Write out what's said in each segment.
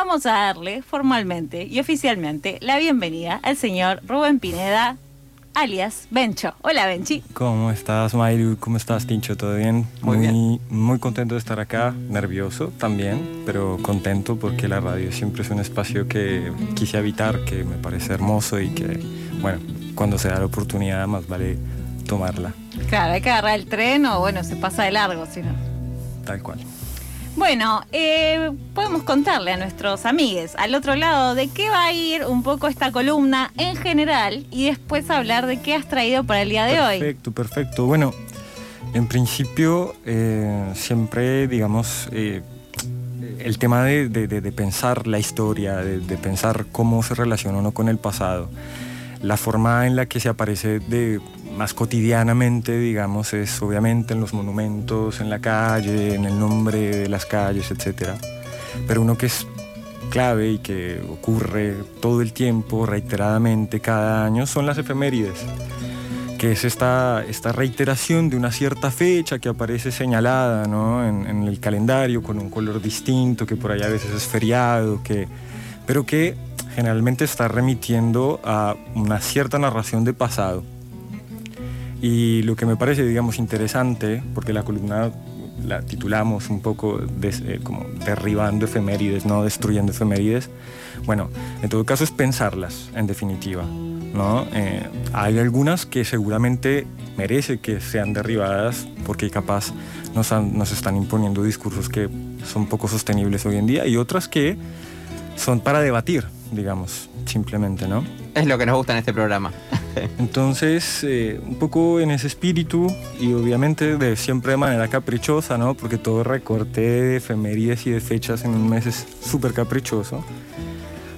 vamos a darle formalmente y oficialmente la bienvenida al señor Rubén Pineda, alias Bencho. Hola, Benchi. ¿Cómo estás, Mayru? ¿Cómo estás, Tincho? ¿Todo bien? Muy bien. Muy contento de estar acá, nervioso también, pero contento porque la radio siempre es un espacio que quise habitar, que me parece hermoso y que, bueno, cuando se da la oportunidad más vale tomarla. Claro, hay que agarrar el tren o bueno, se pasa de largo, si no. Tal cual. Bueno, eh, podemos contarle a nuestros amigues al otro lado de qué va a ir un poco esta columna en general y después hablar de qué has traído para el día de hoy. Perfecto, perfecto. Bueno, en principio eh, siempre, digamos, eh, el tema de, de- de- pensar la historia, de pensar cómo se relaciona uno con el pasado, la forma en la que se aparece de más cotidianamente, digamos, es obviamente en los monumentos, en la calle, en el nombre de las calles, etc. Pero uno que es clave y que ocurre todo el tiempo, reiteradamente, cada año, son las efemérides que es esta, esta reiteración de una cierta fecha que aparece señalada ¿no? en, en el calendario con un color distinto, que por ahí a veces es feriado, que, pero que generalmente está remitiendo a una cierta narración de pasado. Y lo que me parece, digamos, interesante, porque la columna la titulamos un poco eh, como derribando efemérides, no destruyendo efemérides. Bueno, en todo caso es pensarlas, en definitiva. ¿no? Eh, hay algunas que seguramente merece que sean derribadas porque capaz nos están imponiendo discursos que son poco sostenibles hoy en día y otras que son para debatir, digamos, simplemente, ¿no? Es lo que nos gusta en este programa. Entonces, eh, un poco en ese espíritu y obviamente de siempre de manera caprichosa, ¿no? Porque todo recorte de efemérides y de fechas en un mes es súper caprichoso.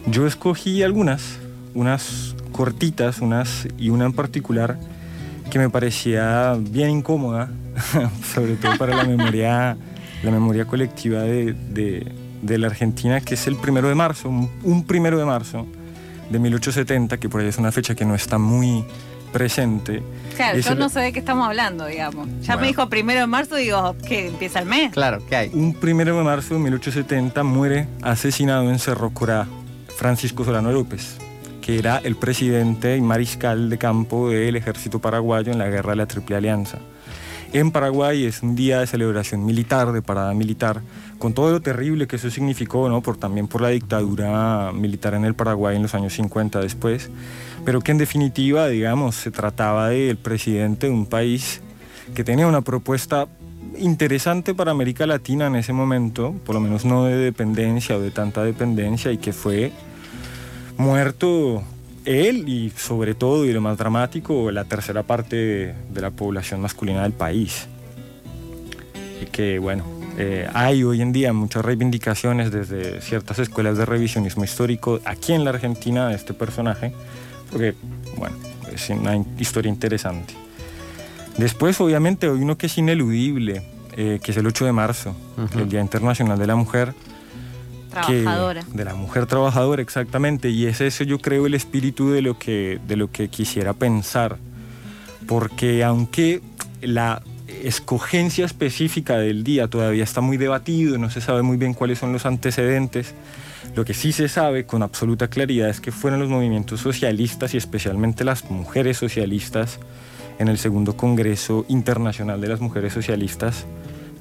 Yo escogí algunas, unas cortitas, unas y una en particular que me parecía bien incómoda, sobre todo para la memoria, la memoria colectiva de, de- la Argentina, que es el primero de marzo, un, un primero de marzo de 1870, que por ahí es una fecha que no está muy presente. Claro, Es yo el- no sé de qué estamos hablando, digamos. Ya Bueno. me dijo primero de marzo, digo, que empieza el mes. Claro, ¿qué hay? Un primero de marzo de 1870 muere asesinado en Cerro Corá Francisco Solano López, que era el presidente y mariscal de campo del ejército paraguayo en la guerra de la Triple Alianza. En Paraguay es un día de celebración militar, de parada militar, con todo lo terrible que eso significó, ¿no? por, también por la dictadura militar en el Paraguay en los años 50 después, pero que en definitiva, digamos, se trataba del presidente de un país que tenía una propuesta interesante para América Latina en ese momento, por lo menos no de dependencia o de tanta dependencia, y que fue muerto él y sobre todo, y lo más dramático, la tercera parte de, de la población masculina del país. Y que, bueno, eh, hay hoy en día muchas reivindicaciones desde ciertas escuelas de revisionismo histórico aquí en la Argentina de este personaje, porque, bueno, es una historia interesante. Después, obviamente, hay uno que es ineludible, eh, que es el 8 de marzo, el Día Internacional de la Mujer. Que- Trabajadora. de la mujer trabajadora, exactamente. Y es ese, yo creo, el espíritu de lo que, de lo que quisiera pensar. Porque aunque la escogencia específica del día todavía está muy debatido, no se sabe muy bien cuáles son los antecedentes, lo que sí se sabe con absoluta claridad es que fueron los movimientos socialistas y especialmente las mujeres socialistas en el segundo Congreso Internacional de las Mujeres Socialistas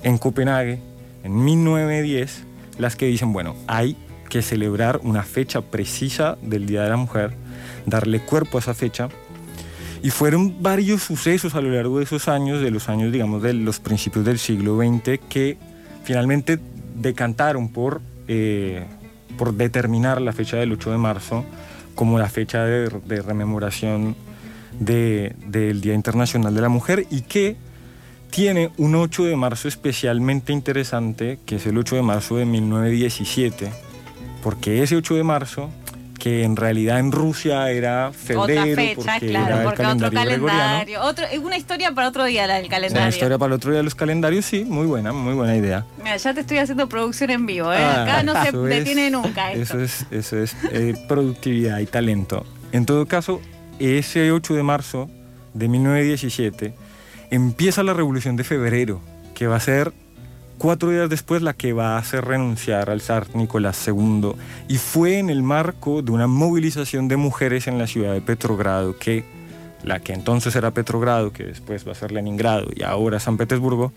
en Copenhague en 1910 las que dicen, bueno, hay que celebrar una fecha precisa del Día de la Mujer, darle cuerpo a esa fecha. Y fueron varios sucesos a lo largo de esos años, de los años, digamos, de los principios del siglo XX, que finalmente decantaron por, eh, por determinar la fecha del 8 de marzo como la fecha de, rememoración de- del Día Internacional de la Mujer y que tiene un 8 de marzo especialmente interesante, que es el 8 de marzo de 1917, porque ese 8 de marzo, que en realidad en Rusia era febrero, Otra fecha, porque claro, era el porque otro calendario. Otro, es una historia para otro día la del Una calendario. historia para el otro día de los calendarios, sí, muy buena, muy buena idea. Mira, ya te estoy haciendo producción en vivo, ¿eh? Ah, Acá no se es- detiene nunca esto. Eso es, eso es eh, productividad y talento. En todo caso, ese 8 de marzo de 1917 empieza la Revolución de Febrero, que va a ser cuatro días después la que va a hacer renunciar al zar Nicolás II y fue en el marco de una movilización de mujeres en la ciudad de Petrogrado que la que entonces era Petrogrado, que después va a ser Leningrado y ahora San Petersburgo,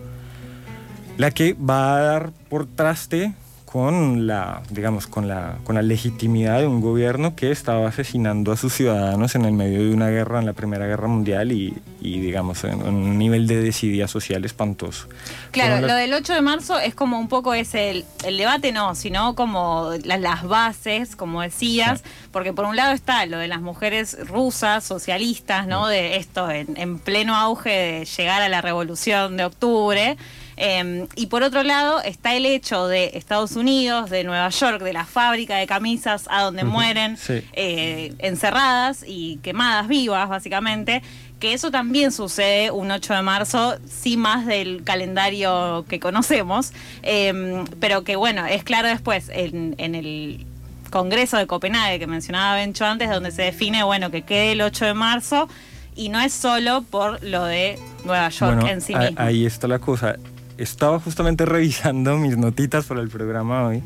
la que va a dar por traste con la, digamos, con la, con la legitimidad de un gobierno que estaba asesinando a sus ciudadanos en el medio de una guerra, en la Primera Guerra Mundial y, y digamos, en, un nivel de desidia social espantoso. Claro, lo del 8 de marzo es como un poco ese, el, el debate no, sino como las bases, como decías, porque por un lado está lo de las mujeres rusas, socialistas, ¿no? De esto en, en pleno auge de llegar a la revolución de octubre. Em, y por otro lado está el hecho de Estados Unidos, de Nueva York, de la fábrica de camisas a donde mueren eh, encerradas y quemadas vivas, básicamente, que eso también sucede un 8 de marzo, sí más del calendario que conocemos, em, pero que bueno, es claro después en, el Congreso de Copenhague que mencionaba Bencho antes, donde se define, bueno, que quede el 8 de marzo y no es solo por lo de Nueva York en sí mismo. Ahí está la cosa estaba justamente revisando mis notitas para el programa hoy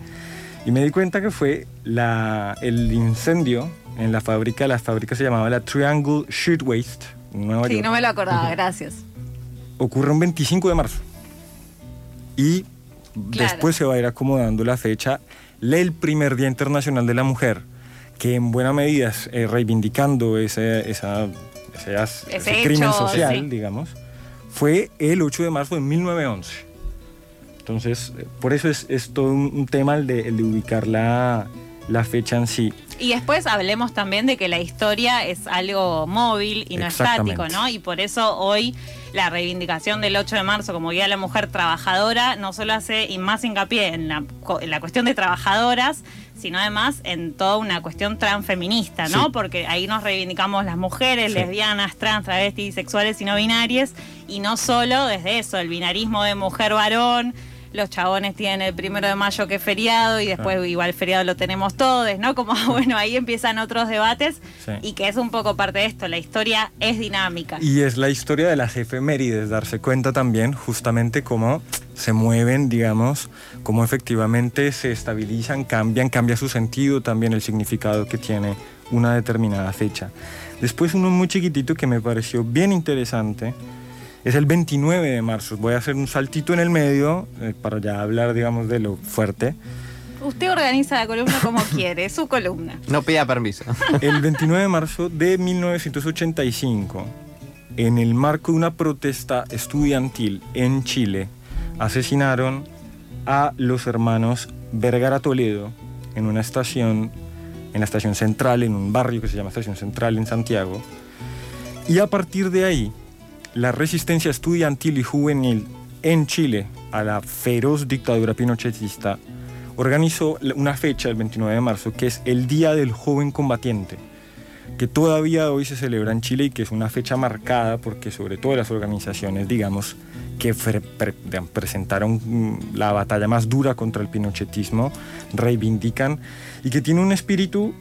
y me di cuenta que fue la, el incendio en la fábrica, la fábrica se llamaba la Triangle Shirtwaist, Nueva sí, no me lo acordaba, gracias. Ocurre un 25 de marzo y después se va a ir acomodando la fecha, el primer Día Internacional de la Mujer, que en buena medida es eh, reivindicando ese, esa, ese, crimen social, digamos fue el 8 de marzo de 1911. Entonces, eh, por eso es, todo un, tema el de, ubicar la, fecha en sí. Y después hablemos también de que la historia es algo móvil y no estático, ¿no? Y por eso hoy la reivindicación del 8 de marzo como Día de la Mujer Trabajadora no solo hace y más hincapié en la, en la cuestión de trabajadoras, sino además en toda una cuestión transfeminista, ¿no? Porque ahí nos reivindicamos las mujeres, lesbianas, trans, travestis, sexuales y no binarias, y no solo desde eso, el binarismo de mujer-varón, los chabones tienen el primero de mayo que es feriado y después igual feriado lo tenemos todos, ¿no? Como bueno, ahí empiezan otros debates y que es un poco parte de esto, la historia es dinámica. Y es la historia de las efemérides, darse cuenta también justamente cómo se mueven, digamos, cómo efectivamente se estabilizan, cambian, cambia su sentido también el significado que tiene una determinada fecha. Después uno muy chiquitito que me pareció bien interesante, es el 29 de marzo. Voy a hacer un saltito en el medio eh, para ya hablar, digamos, de lo fuerte. Usted organiza la columna como quiere, su columna. No pida permiso. El 29 de marzo de 1985, en el marco de una protesta estudiantil en Chile, asesinaron a los hermanos Vergara Toledo en una estación, en la estación central, en un barrio que se llama Estación Central en Santiago. Y a partir de ahí, la resistencia estudiantil y juvenil en Chile a la feroz dictadura pinochetista organizó una fecha el 29 de marzo que es el Día del Joven Combatiente que todavía hoy se celebra en Chile y que es una fecha marcada porque sobre todo las organizaciones, digamos, que presentaron mm, la batalla más dura contra el pinochetismo, reivindican y que tiene un espíritu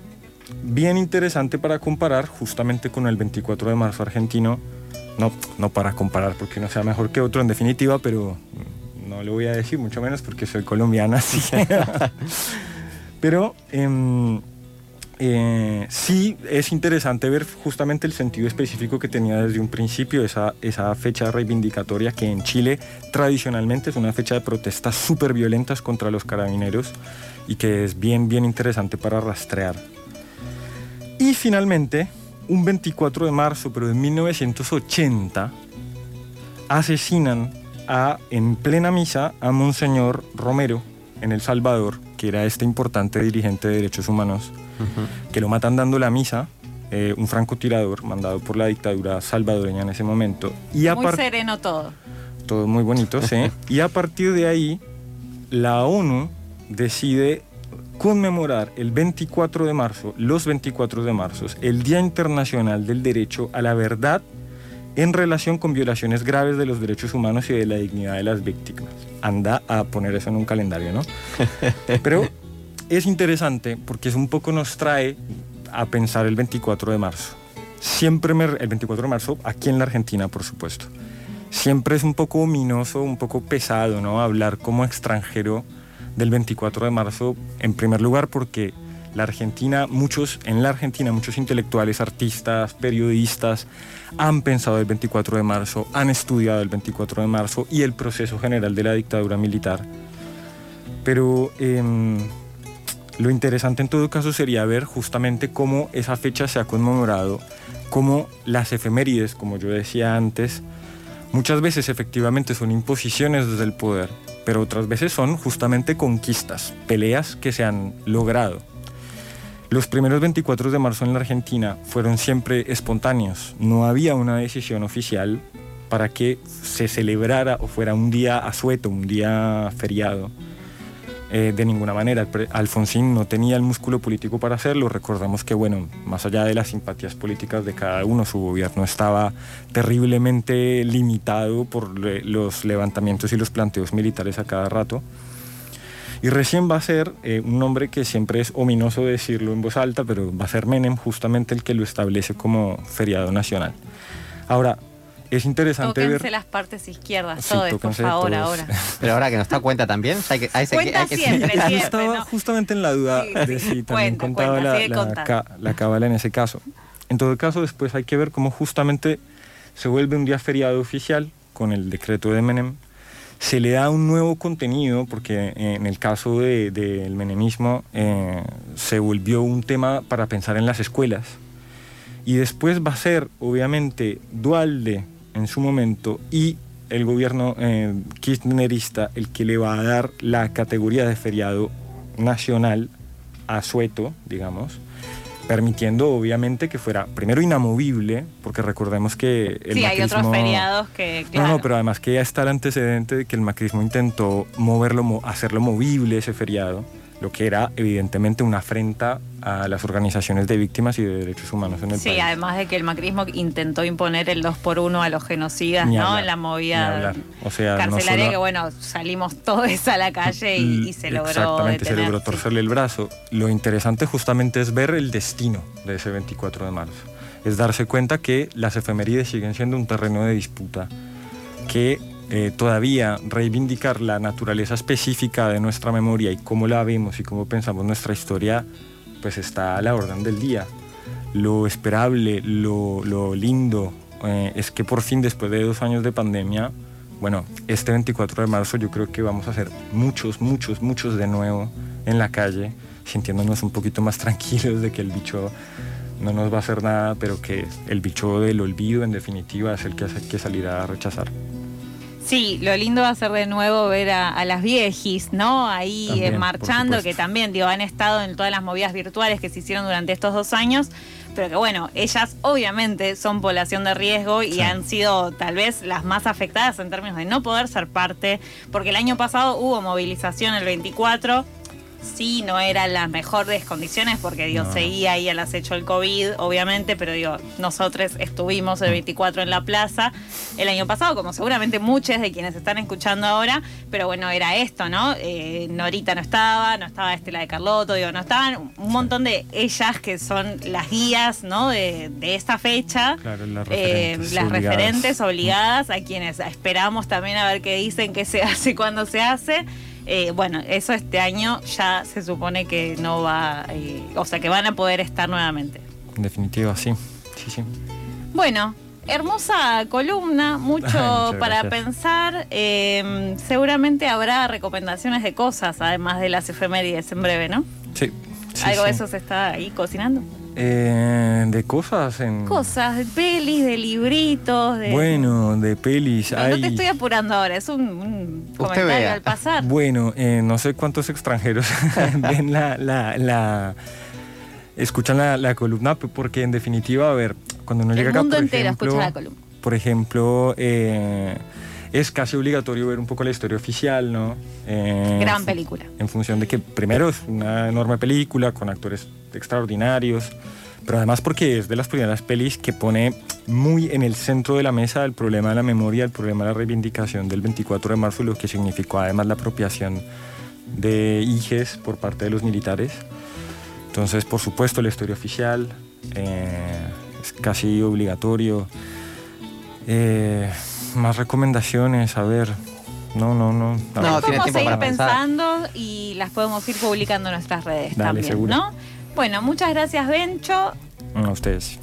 bien interesante para comparar justamente con el 24 de marzo argentino, no, no para comparar porque uno sea mejor que otro en definitiva, pero no lo voy a decir mucho menos porque soy colombiana, pero... Em, eh, sí es interesante ver justamente el sentido específico que tenía desde un principio esa, esa fecha reivindicatoria que en Chile tradicionalmente es una fecha de protestas súper violentas contra los carabineros y que es bien, bien interesante para rastrear. Y finalmente, un 24 de marzo, pero de 1980, asesinan a, en plena misa a Monseñor Romero en El Salvador, que era este importante dirigente de derechos humanos que lo matan dando la misa, eh, un francotirador mandado por la dictadura salvadoreña en ese momento. Y muy sereno todo. Todo muy bonito, sí. y a partir de ahí, la ONU decide conmemorar el 24 de marzo, los 24 de marzo, el Día Internacional del Derecho a la Verdad en relación con violaciones graves de los derechos humanos y de la dignidad de las víctimas. Anda a poner eso en un calendario, ¿no? Pero es interesante porque es un poco nos trae a pensar el 24 de marzo. Siempre me, el 24 de marzo, aquí en la Argentina, por supuesto. siempre es un poco ominoso, un poco pesado, ¿no? Hablar como extranjero del 24 de marzo, en primer lugar porque la Argentina, muchos, en la Argentina, muchos intelectuales, artistas, periodistas han pensado el 24 de marzo, han estudiado el 24 de marzo y el proceso general de la dictadura militar. Pero em, lo interesante en todo caso sería ver justamente cómo esa fecha se ha conmemorado, cómo las efemérides, como yo decía antes, muchas veces efectivamente son imposiciones desde el poder, pero otras veces son justamente conquistas, peleas que se han logrado. Los primeros 24 de marzo en la Argentina fueron siempre espontáneos, no había una decisión oficial para que se celebrara o fuera un día asueto, un día feriado. Eh, de ninguna manera. Alfonsín no tenía el músculo político para hacerlo. Recordamos que, bueno, más allá de las simpatías políticas de cada uno, su gobierno estaba terriblemente limitado por los levantamientos y los planteos militares a cada rato. Y recién va a ser eh, un nombre que siempre es ominoso decirlo en voz alta, pero va a ser Menem justamente el que lo establece como feriado nacional. Ahora, es interesante Tóquense ver... las partes izquierdas, sí, por favor, ahora. Pero ahora que nos está cuenta también, hay que, hay cuenta hay que, siempre, siempre, Estaba justamente en la duda de si también contaba la, la, la cábala en ese caso. En todo caso, después hay que ver cómo justamente se vuelve un día feriado oficial con el decreto de Menem. Se le da un nuevo contenido, porque en el caso del de, menemismo eh, se volvió un tema para pensar en las escuelas. Y después va a ser, obviamente, Dualde en su momento y el gobierno eh, kirchnerista el que le va a dar la categoría de feriado nacional a Sueto, digamos, permitiendo obviamente que fuera primero inamovible, porque recordemos que el sí, hay otros feriados que, No, no, pero además que ya está el antecedente de que el macrismo intentó moverlo, hacerlo movible ese feriado lo que era evidentemente una afrenta a las organizaciones de víctimas y de derechos humanos en el sí, país. Sí, además de que el macrismo intentó imponer el 2 por 1 a los genocidas, ¿no? en la movida o sea, carcelaria, que bueno, salimos todos a la calle y, se logró Exactamente, se logró torcerle el brazo. Lo interesante justamente es ver el destino de ese 24 de marzo. Es darse cuenta que las efemérides siguen siendo un terreno de disputa, que eh, todavía reivindicar la naturaleza específica de nuestra memoria y cómo la vemos y cómo pensamos nuestra historia, pues está a la orden del día. Lo esperable, lo, lo lindo eh, es que por fin después de dos años de pandemia, bueno, este 24 de marzo yo creo que vamos a hacer muchos, muchos, muchos de nuevo en la calle, sintiéndonos un poquito más tranquilos de que el bicho no nos va a hacer nada, pero que el bicho del olvido en definitiva es el que que salir a rechazar. Sí, lo lindo va a ser de nuevo ver a, las viejis, ¿no? Ahí eh, marchando, que también, digo, han estado en todas las movidas virtuales que se hicieron durante estos dos años, pero que bueno, ellas obviamente son población de riesgo y han sido tal vez las más afectadas en términos de no poder ser parte, porque el año pasado hubo movilización el 24 sí no era las mejores condiciones porque digo, seguía ahí al acecho el COVID, obviamente, pero digo, nosotros estuvimos el 24 en la plaza el año pasado, como seguramente muchos de quienes están escuchando ahora, pero bueno, era esto, ¿no? Eh, Norita no estaba, no estaba Estela de Carlotto, digo, no estaban un montón de ellas que son las guías, ¿no? De, esta fecha, claro, las, eh, referentes, las obligadas. referentes obligadas, a quienes esperamos también a ver qué dicen, qué se hace, cuándo se hace. Eh, bueno, eso este año ya se supone que no va, eh, o sea, que van a poder estar nuevamente. En definitiva, sí, sí, sí. Bueno, hermosa columna, mucho para pensar. Em, seguramente habrá recomendaciones de cosas, además de las efemérides en breve, ¿no? Sí. Algo de eso se está ahí cocinando. Eh, de cosas en... Cosas, de pelis, de libritos, de... Bueno, de pelis no, hay... no te estoy apurando ahora, es un, comentario al pasar. Bueno, eh, no sé cuántos extranjeros ven la, la, la... escuchan la, la, columna, porque en definitiva, a ver, cuando uno llega acá, por entero ejemplo, escucha la columna. Por ejemplo, eh, es casi obligatorio ver un poco la historia oficial, ¿no? Eh, Gran película. En función de que primero es una enorme película con actores extraordinarios, pero además porque es de las primeras pelis que pone muy en el centro de la mesa el problema de la memoria, el problema de la reivindicación del 24 de marzo y lo que significó además la apropiación de hijes por parte de los militares. Entonces, por supuesto, la historia oficial eh, es casi obligatorio. Eh, más recomendaciones, a ver. No, no, no. No, Las tiene podemos tiempo seguir para pensando y las podemos ir publicando en nuestras redes Dale, también, seguro. ¿no? Bueno, muchas gracias, Bencho. A ustedes.